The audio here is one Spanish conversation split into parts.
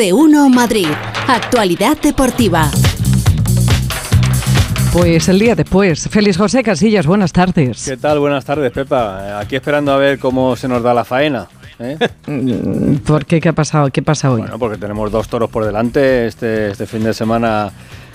de 1 Madrid. Actualidad deportiva. Pues el día después. Félix José Casillas, buenas tardes. ¿Qué tal? Buenas tardes, Pepa. Aquí esperando a ver cómo se nos da la faena. ¿eh? ¿Por qué? ¿Qué ha pasado? ¿Qué pasa hoy? Bueno, porque tenemos dos toros por delante este, este fin de semana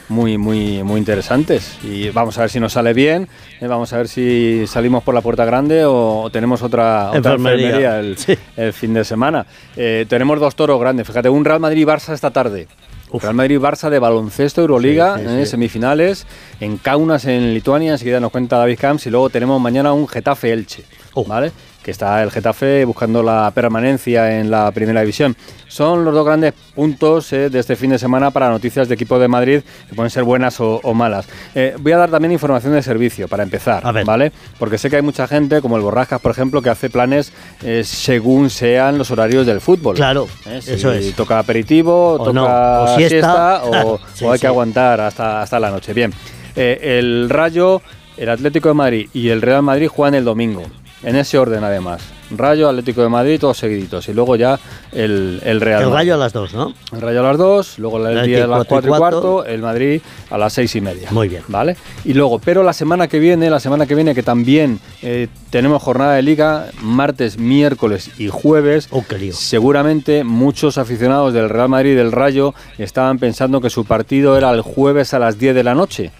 muy, muy, muy interesantes. Y vamos a ver si nos sale bien, eh, vamos a ver si salimos por la puerta grande o, tenemos otra, otra Enfermería. el, Sí. el fin de semana. Eh, tenemos dos toros grandes, fíjate, un Real Madrid-Barça esta tarde. Real Madrid-Barça de baloncesto Euroliga, Sí, sí, eh, semifinales, en Kaunas, en Lituania, enseguida nos cuenta David Camps, y luego tenemos mañana un Getafe-Elche, Oh. ¿vale? Que está el Getafe buscando la permanencia en la primera división. Son los dos grandes puntos eh, de este fin de semana para noticias de equipo de Madrid, que pueden ser buenas o, o malas. Eh, voy a dar también información de servicio para empezar, A ver. ¿vale? Porque sé que hay mucha gente, como el Borrascas, por ejemplo, que hace planes eh, según sean los horarios del fútbol. Claro, si eso es. Toca aperitivo, O toca no, o siesta. siesta, o, Sí, o hay sí. que aguantar hasta, hasta la noche. Bien, el Rayo, el Atlético de Madrid y el Real Madrid juegan el domingo. En ese orden, además. Rayo, Atlético de Madrid, todos seguiditos. Y luego ya el, el Real El rayo a las dos, ¿no? El Rayo a las 2, luego el día a las Atlético 4 y cuarto, el Madrid a las 6 y media. Muy bien. ¿Vale? Y luego, pero la semana que viene, la semana que viene, que también eh, tenemos jornada de liga, martes, miércoles y jueves. Oh, qué lío. Seguramente muchos aficionados del Real Madrid y del Rayo estaban pensando que su partido era el jueves a las 10 de la noche,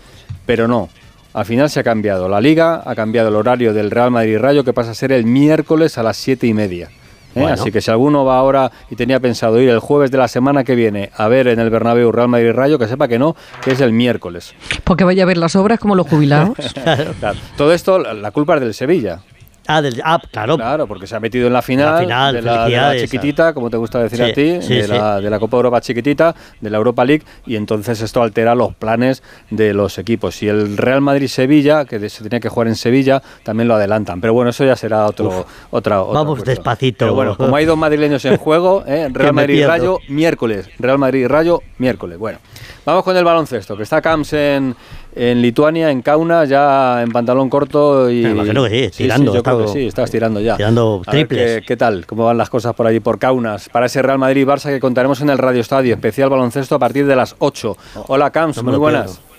pero no. Al final se ha cambiado la liga, ha cambiado el horario del Real Madrid Rayo, que pasa a ser el miércoles a las 7 y media. ¿eh? Bueno. Así que si alguno va ahora y tenía pensado ir el jueves de la semana que viene a ver en el Bernabéu Real Madrid Rayo, que sepa que no, que es el miércoles. Porque vaya a ver las obras como los jubilados. Claro. Todo esto, la- la culpa es del Sevilla. Ah, del, ah, claro. Claro, porque se ha metido en la final, La final, de, la, de la chiquitita, como te gusta decir Sí, a ti, sí, de, sí. La, de la Copa Europa chiquitita, de la Europa League, y entonces esto altera los planes de los equipos. Y el Real Madrid-Sevilla, que se tenía que jugar en Sevilla, también lo adelantan. Pero bueno, eso ya será otro, otra, otra Vamos cuestión. despacito. Pero bueno, como hay dos madrileños en juego, ¿eh? Real Madrid-Rayo, miércoles. Real Madrid-Rayo, miércoles. Bueno, vamos con el baloncesto, que está Camps en, en Lituania, en Kaunas, ya en pantalón corto y... Me imagino que sí, tirando, yo creo está- que sí, estás tirando ya. tirando triples. ¿qué, qué tal? ¿Cómo van las cosas por allí, por Kaunas? Para ese Real Madrid-Barça que contaremos en el Radio Estadio, especial baloncesto a partir de las 8. Hola, Camps, no muy buenas. pierdo.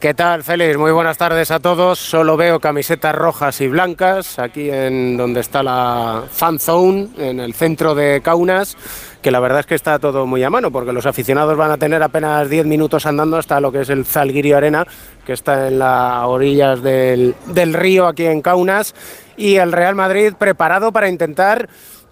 ¿Qué tal, Félix? Muy buenas tardes a todos. Solo veo camisetas rojas y blancas aquí en donde está la Fan Zone, en el centro de Kaunas, que la verdad es que está todo muy a mano, porque los aficionados van a tener apenas 10 minutos andando hasta lo que es el Zalgirio Arena, que está en las orillas del, del río aquí en Kaunas, y el Real Madrid preparado para intentar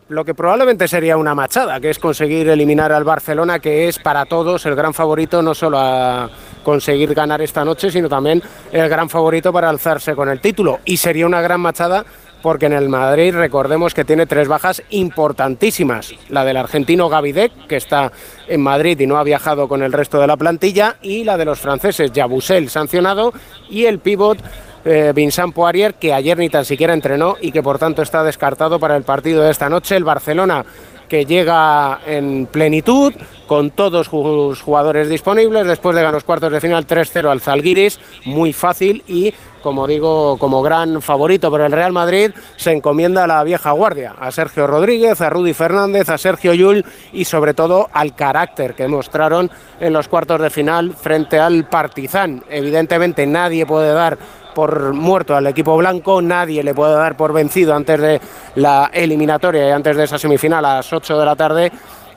lo que probablemente sería una machada, que es conseguir eliminar al Barcelona, que es para todos el gran favorito, no solo a conseguir ganar esta noche, sino también el gran favorito para alzarse con el título. Y sería una gran machada porque en el Madrid recordemos que tiene tres bajas importantísimas. La del argentino Gavidec, que está en Madrid y no ha viajado con el resto de la plantilla, y la de los franceses Yabusel, sancionado, y el pívot eh, Vincent Poirier, que ayer ni tan siquiera entrenó y que por tanto está descartado para el partido de esta noche. El Barcelona que llega en plenitud, con todos sus jugadores disponibles, después de ganar los cuartos de final 3-0 al Zalgiris, muy fácil y, como digo, como gran favorito por el Real Madrid, se encomienda a la vieja guardia, a Sergio Rodríguez, a Rudy Fernández, a Sergio Yul y sobre todo al carácter que mostraron en los cuartos de final frente al Partizan. Evidentemente nadie puede dar por muerto al equipo blanco, nadie le puede dar por vencido antes de la eliminatoria y antes de esa semifinal a las 8 de la tarde,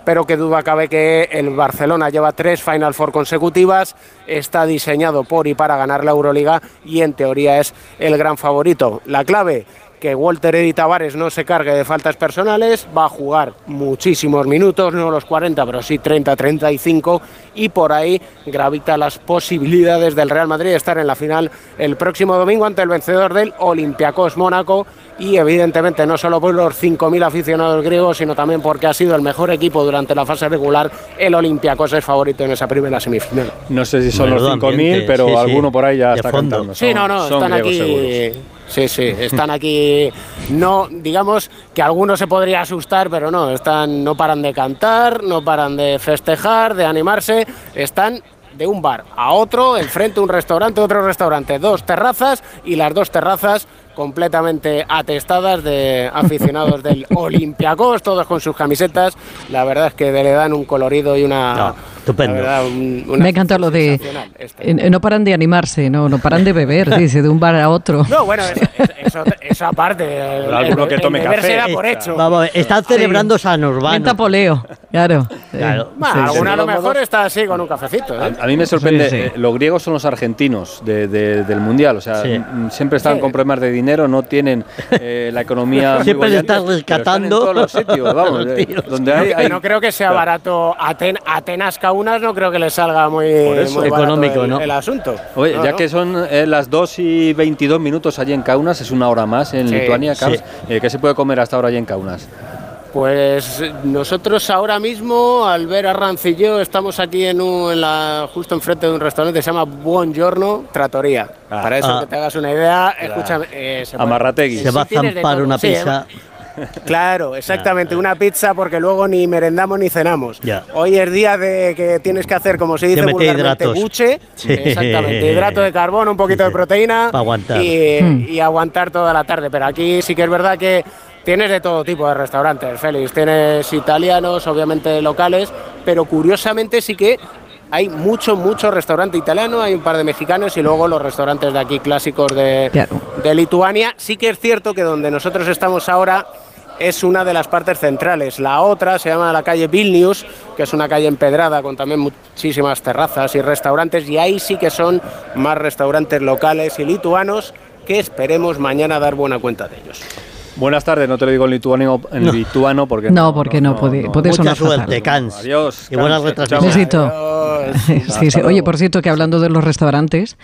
pero que duda cabe que el Barcelona lleva tres Final Four consecutivas, está diseñado por y para ganar la Euroliga y en teoría es el gran favorito. La clave que Walter Eddy Tavares no se cargue de faltas personales, va a jugar muchísimos minutos, no los 40, pero sí 30, 35, y por ahí gravita las posibilidades del Real Madrid de estar en la final el próximo domingo ante el vencedor del Olympiacos Mónaco, y evidentemente no solo por los 5.000 aficionados griegos, sino también porque ha sido el mejor equipo durante la fase regular, el Olympiacos es favorito en esa primera semifinal. No sé si son Menudo los 5.000, ambiente, pero sí, sí, alguno por ahí ya de está fondo. cantando. Sí, Son- no, no, son están griegos aquí. Sí, sí, están aquí. No, digamos que alguno se podría asustar, pero no, están, no paran de cantar, no paran de festejar, de animarse, están de un bar a otro, enfrente un restaurante, otro restaurante, dos terrazas y las dos terrazas completamente atestadas de aficionados del Olympiacos, todos con sus camisetas. La verdad es que le dan un colorido y una. No, estupendo. verdad, un- una Me encanta lo de... este. eh, No paran de animarse, no, no paran de beber, dice, de un bar a otro. No, bueno, eso, eso- eso aparte. el- alguno que el tome beber café. da por hecho. Vamos, están celebrando San Menta Urbano. poleo, claro. Claro. Sí, sí. alguna a lo mejor está así con un cafecito. ¿eh? A, a mí me sorprende, Sí, sí. eh, los griegos son los argentinos de- de- del Mundial, o sea, Sí. mm, siempre están Sí. con problemas de dinero, no tienen eh, la economía muy Siempre bollante, están pero rescatando. están en todos los sitios, vamos, Los eh, donde hay, hay- no creo que sea barato Aten- Atenas Kaunas, no creo que le salga muy, Económico, el, ¿no? el asunto. Oye, No, ya no. que son eh, las 2 y 22 minutos allí en Kaunas, es una hora más en Sí, Lituania, sí. Eh, ¿Qué se puede comer hasta ahora allí en Kaunas? Pues nosotros ahora mismo, al ver a Rancillo, estamos aquí en, un- en la, justo enfrente de un restaurante que se llama Buongiorno Trattoria. Ah. Para eso Ah. que te hagas una idea, escúchame. eh, se puede- Amarrategui. Se va a zampar una Sí, pizza. Claro, exactamente, una pizza porque luego ni merendamos ni cenamos. Ya. Hoy es día de que tienes que hacer, como se dice vulgarmente, hidratos. buche. Sí. Exactamente, hidrato de carbono, un poquito de proteína. Aguantar. Y, Hmm. y aguantar toda la tarde. Pero aquí sí que es verdad que tienes de todo tipo de restaurantes, Félix. Tienes italianos, obviamente locales, pero curiosamente sí que hay mucho, mucho restaurante italiano, hay un par de mexicanos y luego los restaurantes de aquí clásicos de, Claro. de Lituania. Sí que es cierto que donde nosotros estamos ahora es una de las partes centrales. La otra se llama la calle Vilnius, que es una calle empedrada con también muchísimas terrazas y restaurantes, y ahí sí que son más restaurantes locales y lituanos que esperemos mañana dar buena cuenta de ellos. Buenas tardes, no te lo digo en lituano, en lituano porque No, porque no, puede, puede Mucha sonar suerte. Cans. Adiós, Y buenas retransmisiones. Sí, sí. Oye, por cierto, que hablando de los restaurantes,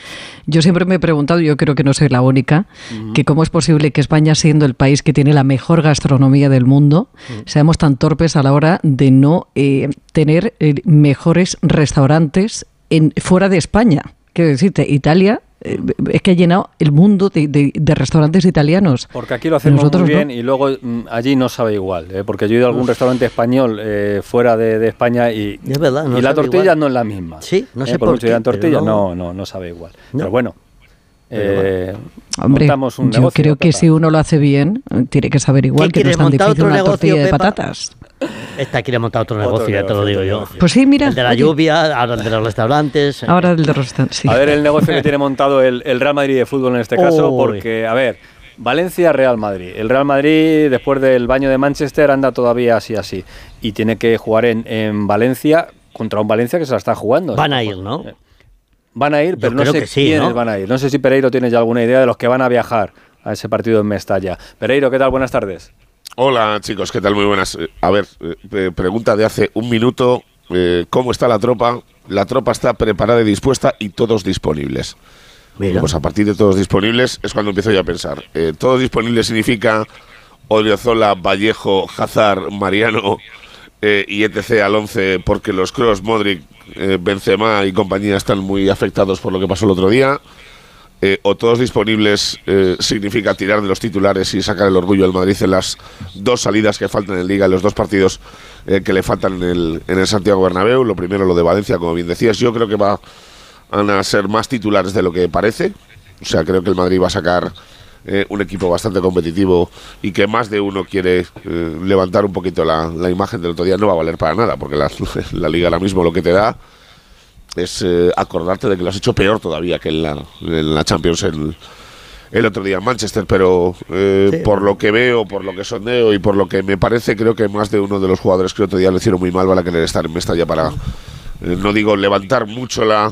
yo siempre me he preguntado, yo creo que no soy la única, que cómo es posible que España, siendo el país que tiene la mejor gastronomía del mundo, seamos tan torpes a la hora de no eh, tener eh, mejores restaurantes en, fuera de España. Quiero decirte, Italia es que ha llenado el mundo de, de- de restaurantes italianos. Porque aquí lo hacemos Nosotros muy no. bien y luego mm, allí no sabe igual, ¿eh? porque yo he ido a algún restaurante español eh, fuera de, de España y, Es verdad, no y la tortilla igual. no es la misma. Sí, no ¿eh? sé por, por qué, tortilla, no- no, no, sabe igual. No. Pero bueno, eh, Hombre, un yo creo que si uno lo hace bien, tiene que saber igual que no quieres, es tan montar difícil una negocio, tortilla de patatas. Esta quiere montar otro Otro negocio, ya te lo digo yo. negocio. Pues sí, mira. El de la oye, lluvia, ahora el de los restaurantes. Ahora el de restaurantes. sí. A ver el negocio que tiene montado el, el Real Madrid de fútbol en este caso, Uy. porque, a ver, Valencia-Real Madrid. El Real Madrid, después del baño de Manchester, anda todavía así, así. Y tiene que jugar en, en Valencia contra un Valencia que se la está jugando. Van a ir, ¿no? Van a ir, Yo pero no sé sí, quiénes ¿no? van a ir. No sé si Pereiro tiene ya alguna idea de los que van a viajar a ese partido en Mestalla. Pereiro, ¿qué tal? Buenas tardes. Hola chicos, ¿qué tal? Muy buenas. Eh, A ver, eh, pregunta de hace un minuto, eh, ¿cómo está la tropa? La tropa está preparada y dispuesta y todos disponibles. Mira. Pues a partir de todos disponibles es cuando empiezo yo a pensar. Eh, todos disponibles significa Odriozola, Vallejo, Hazard, Mariano eh, y etc. al 11 porque los Cross, Modric, eh, Benzema y compañía están muy afectados por lo que pasó el otro día. Eh, o todos disponibles eh, significa tirar de los titulares y sacar el orgullo del Madrid en las dos salidas que faltan en Liga, en los dos partidos eh, que le faltan en el, en el Santiago Bernabéu. Lo primero, lo de Valencia, como bien decías, yo creo que va, van a ser más titulares de lo que parece. O sea, creo que el Madrid va a sacar un equipo bastante competitivo y que más de uno quiere levantar un poquito la, la imagen del otro día. No va a valer para nada, porque la, la Liga ahora mismo lo que te da es eh, acordarte de que lo has hecho peor todavía que en la, en la Champions el, el otro día en Manchester, pero eh, Sí. por lo que veo, por lo que sondeo y por lo que me parece, creo que más de uno de los jugadores que el otro día lo hicieron muy mal van a querer estar en Mestalla para, eh, no digo levantar mucho la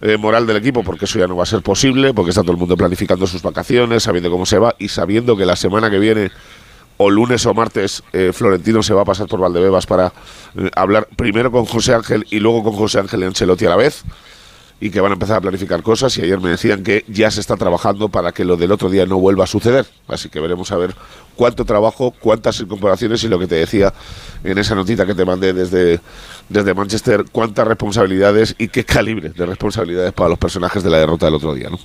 eh, moral del equipo, porque eso ya no va a ser posible, porque está todo el mundo planificando sus vacaciones, sabiendo cómo se va y sabiendo que la semana que viene o lunes o martes eh, Florentino se va a pasar por Valdebebas para eh, hablar primero con José Ángel y luego con José Ángel y Ancelotti a la vez y que van a empezar a planificar cosas y ayer me decían que ya se está trabajando para que lo del otro día no vuelva a suceder. Así que veremos a ver cuánto trabajo, cuántas incorporaciones y lo que te decía en esa notita que te mandé desde, desde Manchester, cuántas responsabilidades y qué calibre de responsabilidades para los personajes de la derrota del otro día. ¿no?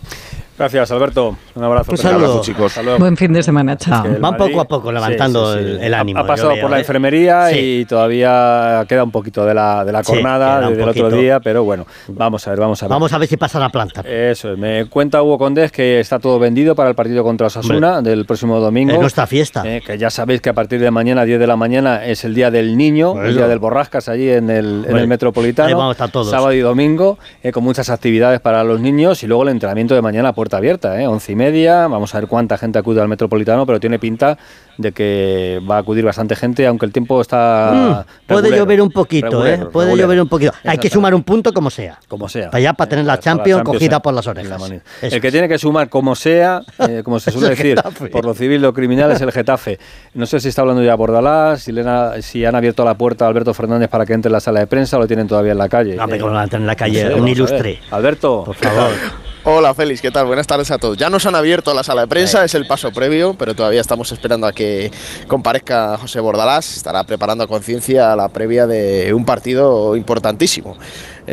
Gracias, Alberto. Un abrazo. Un Hasta saludo. luego. chicos. Hasta luego. Buen fin de semana, chao. Que Van Madrid- poco a poco levantando el- ánimo, Ha, pasado veo, por la ¿eh? enfermería Sí. y todavía queda un poquito de la, de la un del otro día, pero bueno, vamos a ver, vamos a ver. Vamos a ver si pasa la planta. Eso es, me cuenta Hugo Condés que está todo vendido para el partido contra Osasuna del próximo domingo. Es nuestra fiesta. Eh, que ya sabéis que a partir de mañana, 10 de la mañana, es el día del niño, el día del Borrascas allí en el, en Hombre, el Metropolitano. ahí vamos a estar todos. Sábado y domingo, eh, con muchas actividades para los niños y luego el entrenamiento de mañana a puerta abierta, eh, once y media. Vamos a ver cuánta gente acude al Metropolitano, pero tiene pinta de que va a acudir bastante gente, aunque el tiempo está. Mm, puede llover un poquito, regulero, ¿eh? Puede regulero. llover un poquito. Hay que sumar un punto como sea. Como sea. Para allá, para tener la Champions cogida en- por las la orejas. El que tiene que sumar como sea, eh, como se suele el decir, Getafe. por lo civil, lo criminal, es el Getafe. No sé si está hablando ya Bordalás, si, le han- si han abierto la puerta a Alberto Fernández para que entre en la sala de prensa o lo tienen todavía en la calle. No, hombre, Eh, lo van a tener en la no calle, sé, un ilustre. Alberto, Por favor. Hola Félix, ¿qué tal? Buenas tardes a todos. Ya nos han abierto la sala de prensa, es el paso previo, pero todavía estamos esperando a que comparezca José Bordalás. Estará preparando a conciencia la previa de un partido importantísimo.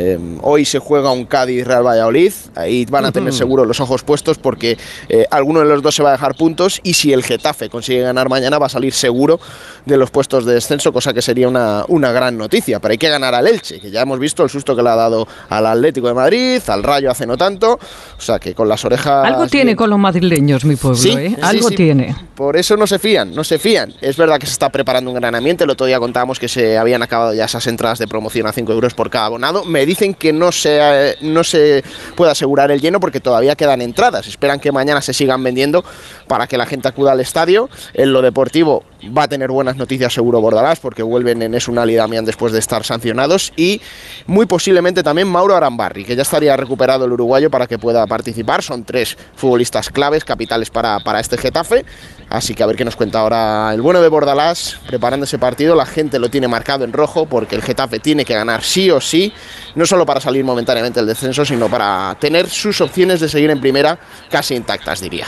Eh, hoy se juega un Cádiz-Real Valladolid, ahí van a tener seguro los ojos puestos porque eh, alguno de los dos se va a dejar puntos y si el Getafe consigue ganar mañana va a salir seguro de los puestos de descenso, cosa que sería una, una gran noticia. Pero hay que ganar al Elche, que ya hemos visto el susto que le ha dado al Atlético de Madrid, al Rayo hace no tanto, o sea que con las orejas... Algo tiene bien- con los madrileños, mi pueblo, Sí, ¿eh? sí, Algo sí. tiene. Por eso no se fían, no se fían. Es verdad que se está preparando un gran ambiente. El otro día contábamos que se habían acabado ya esas entradas de promoción a 5 euros por cada abonado. Me dicen que no se, eh, no se puede asegurar el lleno porque todavía quedan entradas. Esperan que mañana se sigan vendiendo para que la gente acuda al estadio. En lo deportivo va a tener buenas noticias seguro Bordalás porque vuelven en Esunal y Damián después de estar sancionados. Y muy posiblemente también Mauro Arambarri, que ya estaría recuperado el uruguayo para que pueda participar. Son tres futbolistas claves, capitales para, para este Getafe. Así que a ver qué nos cuenta ahora el bueno de Bordalás preparando ese partido. La gente lo tiene marcado en rojo porque el Getafe tiene que ganar sí o sí, no solo para salir momentáneamente del descenso, sino para tener sus opciones de seguir en primera casi intactas, diría.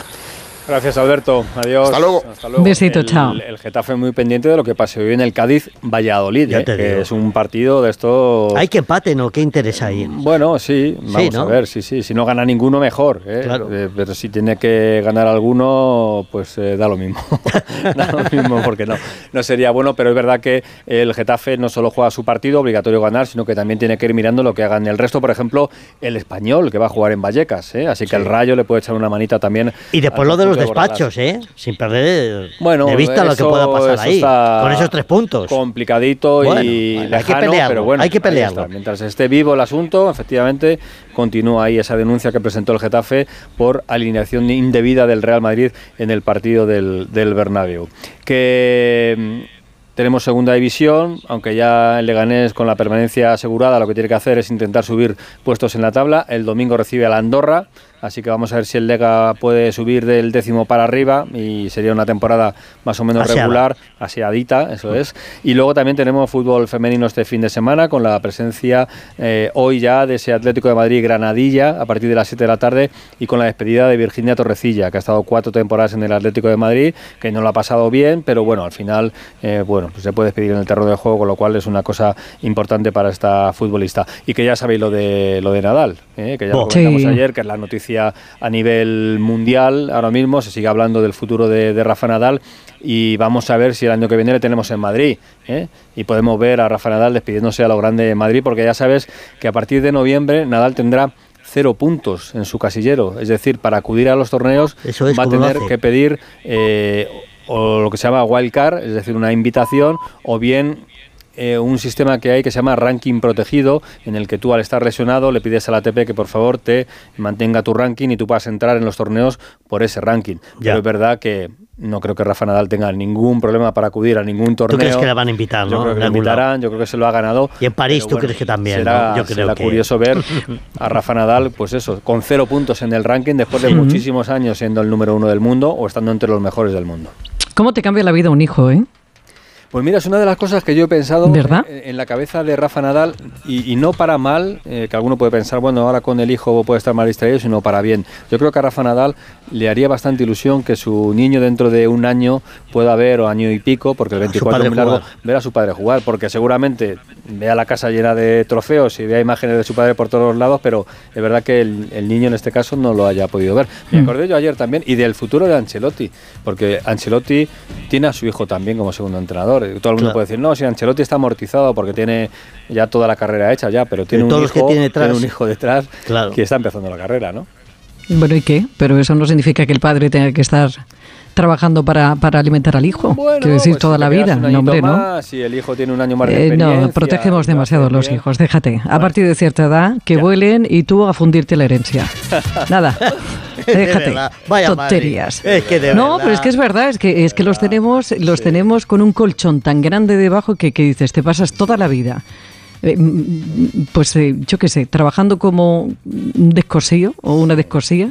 Gracias, Alberto. Adiós. Hasta luego. Un besito, el, chao. El Getafe muy pendiente de lo que pase hoy en el Cádiz-Valladolid, Ya eh, te que es un partido de estos... Hay que empate, ¿no? ¿Qué interesa ahí? Bueno, sí, vamos ¿no? a ver, sí, sí. Si no gana ninguno, mejor. ¿eh? Claro. Eh, pero si tiene que ganar alguno, pues eh, da lo mismo. da lo mismo porque no, no sería bueno, pero es verdad que el Getafe no solo juega su partido, obligatorio ganar, sino que también tiene que ir mirando lo que hagan el resto. Por ejemplo, el español, que va a jugar en Vallecas. ¿eh? Así que el Rayo le puede echar una manita también. Y después lo de los despachos, ¿eh? Sin perder Bueno, de vista lo que pueda pasar ahí. Con esos tres puntos. Complicadito Bueno, y hay que pelearlo, pero bueno, hay que pelearlo. Mientras esté vivo el asunto, efectivamente, continúa ahí esa denuncia que presentó el Getafe por alineación indebida del Real Madrid en el partido del, del Bernabéu. Que mm, tenemos segunda división, aunque ya el Leganés con la permanencia asegurada lo que tiene que hacer es intentar subir puestos en la tabla. El domingo recibe a la Andorra, así que vamos a ver si el Lega puede subir del décimo para arriba y sería una temporada más o menos Aseada. regular, aseadita, eso es. Y luego también tenemos fútbol femenino este fin de semana con la presencia eh, hoy ya de ese Atlético de Madrid Granadilla a partir de las 7 de la tarde y con la despedida de Virginia Torrecilla, que ha estado cuatro temporadas en el Atlético de Madrid, que no lo ha pasado bien, pero bueno, al final eh, bueno, pues se puede despedir en el terreno de juego, con lo cual es una cosa importante para esta futbolista. Y que ya sabéis lo de lo de Nadal, eh, que ya lo comentamos Sí. ayer, que es la noticia a nivel mundial ahora mismo, se sigue hablando del futuro de, de Rafa Nadal y vamos a ver si el año que viene le tenemos en Madrid ¿eh? y podemos ver a Rafa Nadal despidiéndose a lo grande de Madrid porque ya sabes que a partir de noviembre Nadal tendrá cero puntos en su casillero, es decir, para acudir a los torneos Eso es, va a ¿cómo lo tener que pedir eh, o lo que se llama wild card, es decir, una invitación o bien eh, un sistema que hay que se llama ranking protegido, en el que tú al estar lesionado le pides a la ATP que por favor te mantenga tu ranking y tú puedas entrar en los torneos por ese ranking. Ya. Pero es verdad que no creo que Rafa Nadal tenga ningún problema para acudir a ningún torneo. crees que le van a invitar, Yo no? creo que algún invitarán, yo creo que se lo ha ganado. Y en París tú crees que también, Será, ¿no? Yo creo será que- curioso ver a Rafa Nadal, pues eso, con cero puntos en el ranking después de muchísimos años siendo el número uno del mundo o estando entre los mejores del mundo. ¿Cómo te cambia la vida un hijo, eh? Pues mira, es una de las cosas que yo he pensado ¿Verdad? En, en la cabeza de Rafa Nadal y, y no para mal, eh, que alguno puede pensar, bueno, ahora con el hijo puede estar mal distraído, sino para bien. Yo creo que a Rafa Nadal le haría bastante ilusión que su niño dentro de un año pueda ver, o año y pico, porque el A su 24 es muy largo, jugar. ver a su padre jugar, porque seguramente vea la casa llena de trofeos y vea imágenes de su padre por todos los lados, pero es verdad que el, el niño en este caso no lo haya podido ver. Me Mm. acordé yo ayer también y del futuro de Ancelotti, porque Ancelotti tiene a su hijo también como segundo entrenador. Todo el mundo Claro. puede decir, no, si Ancelotti está amortizado porque tiene ya toda la carrera hecha ya, pero tiene, un todos los hijo, que tiene detrás. un hijo detrás Claro. que está empezando la carrera, ¿no? Bueno, ¿y qué? Pero eso no significa que el padre tenga que estar trabajando para, para alimentar al hijo. Quiero decir, pues toda si la vida. un No, ¿no? Si el hijo tiene un año más de Eh, no, protegemos demasiado los bien. hijos, déjate. A partir de cierta edad, que vuelen y tú a fundirte la herencia. Nada, déjate. vaya Tonterías. Es que de no, verdad. pero es que es verdad, es que, es que los tenemos, los tenemos con un colchón tan grande debajo que, que dices, te pasas toda la vida. eh, Pues eh, yo qué sé, trabajando como un descosío o una descosía,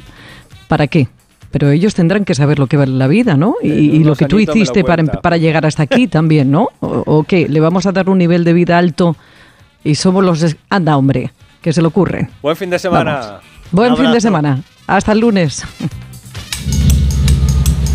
¿para qué? Pero ellos tendrán que saber lo que vale la vida, ¿no? Y, lo que tú hiciste para, cuenta. para llegar hasta aquí también, ¿no? ¿O, o qué? ¿Le vamos a dar un nivel de vida alto y somos los... Anda, hombre, que se le ocurre. Buen fin de semana. Vamos. Buen fin de semana. Hasta el lunes.